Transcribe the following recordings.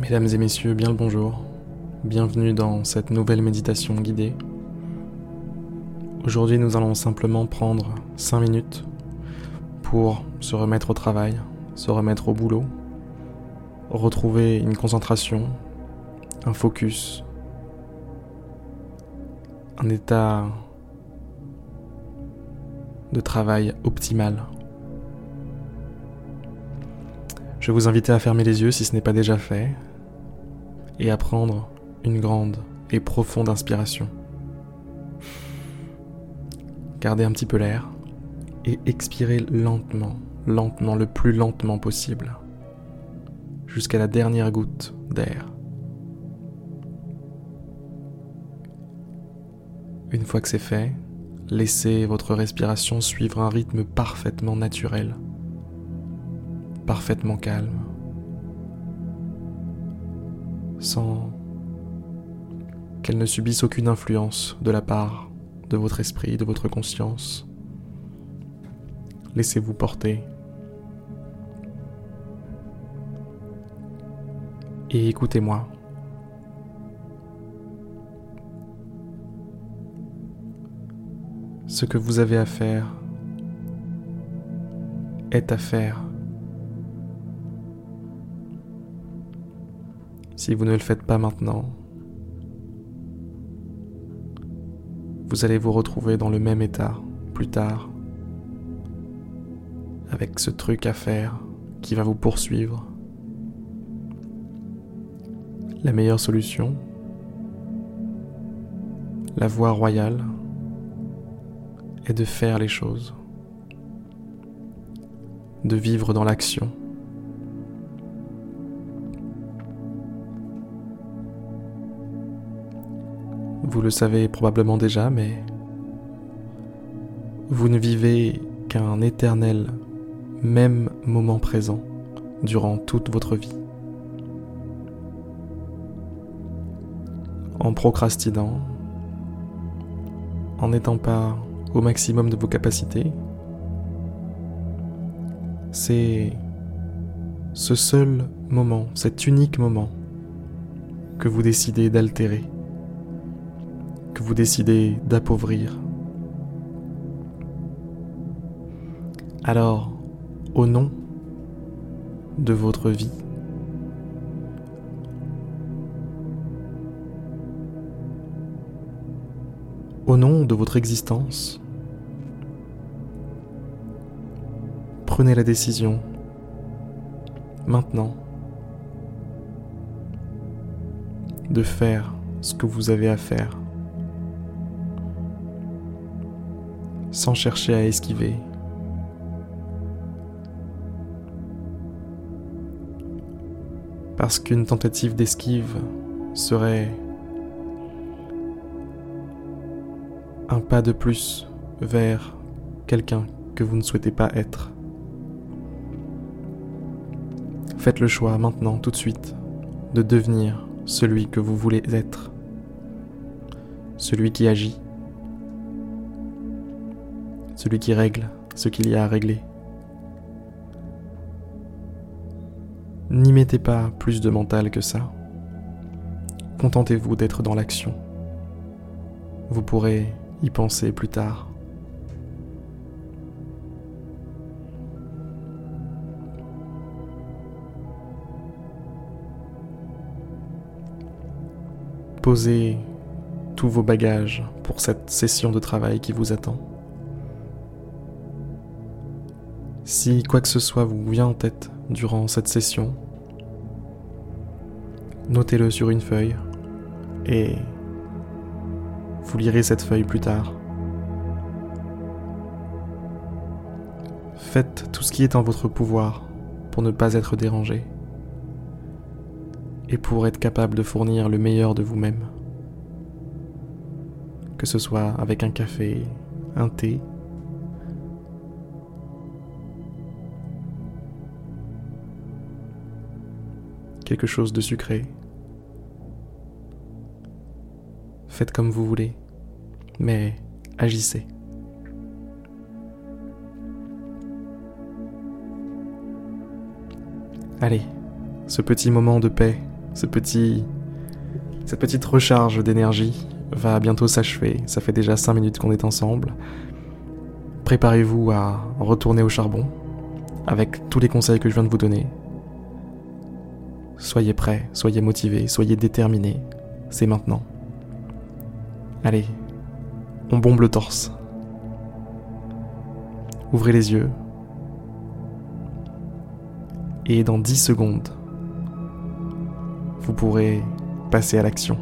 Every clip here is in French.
Mesdames et messieurs, bien le bonjour. Bienvenue dans cette nouvelle méditation guidée. Aujourd'hui, nous allons simplement prendre 5 minutes pour se remettre au travail, se remettre au boulot, retrouver une concentration, un focus, un état de travail optimal. Je vous inviter à fermer les yeux si ce n'est pas déjà fait et à prendre une grande et profonde inspiration. Gardez un petit peu l'air et expirez lentement, lentement, le plus lentement possible, jusqu'à la dernière goutte d'air. Une fois que c'est fait, laissez votre respiration suivre un rythme parfaitement naturel, parfaitement calme, sans qu'elle ne subisse aucune influence de la part de votre esprit, de votre conscience. Laissez-vous porter. Et écoutez-moi. Ce que vous avez à faire est à faire. Si vous ne le faites pas maintenant, vous allez vous retrouver dans le même état plus tard, avec ce truc à faire qui va vous poursuivre. La meilleure solution, la voie royale, est de faire les choses, de vivre dans l'action. Vous le savez probablement déjà, mais vous ne vivez qu'un éternel même moment présent durant toute votre vie. En procrastinant, en n'étant pas au maximum de vos capacités, c'est ce seul moment, cet unique moment que vous décidez d'altérer que vous décidez d'appauvrir. Alors, au nom de votre vie, au nom de votre existence, prenez la décision maintenant de faire ce que vous avez à faire. Sans chercher à esquiver. Parce qu'une tentative d'esquive serait un pas de plus vers quelqu'un que vous ne souhaitez pas être. Faites le choix maintenant, tout de suite, de devenir celui que vous voulez être, celui qui agit, celui qui règle ce qu'il y a à régler. N'y mettez pas plus de mental que ça. Contentez-vous d'être dans l'action. Vous pourrez y penser plus tard. Posez tous vos bagages pour cette session de travail qui vous attend. Si quoi que ce soit vous vient en tête durant cette session, notez-le sur une feuille et vous lirez cette feuille plus tard. Faites tout ce qui est en votre pouvoir pour ne pas être dérangé et pour être capable de fournir le meilleur de vous-même. Que ce soit avec un café, un thé quelque chose de sucré. Faites comme vous voulez, mais agissez. Allez, ce petit moment de paix ce petit, cette petite recharge d'énergie va bientôt s'achever. Ça fait déjà 5 minutes qu'on est ensemble. Préparez-vous à retourner au charbon avec tous les conseils que je viens de vous donner. Soyez prêts, soyez motivés, soyez déterminés. C'est maintenant. Allez, on bombe le torse. Ouvrez les yeux. Et dans 10 secondes, vous pourrez passer à l'action.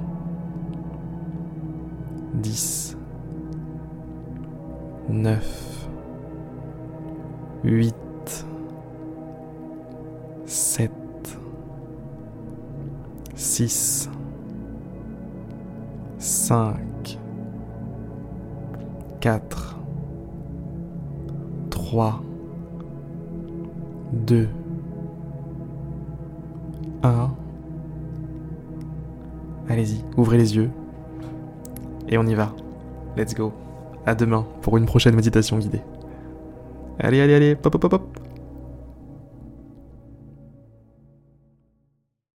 10, 9, 8, 6, 5, 4, 3, 2, 1. Allez-y, ouvrez les yeux. Et on y va. Let's go. À demain pour une prochaine méditation guidée. Allez, allez, allez, pop, pop, pop.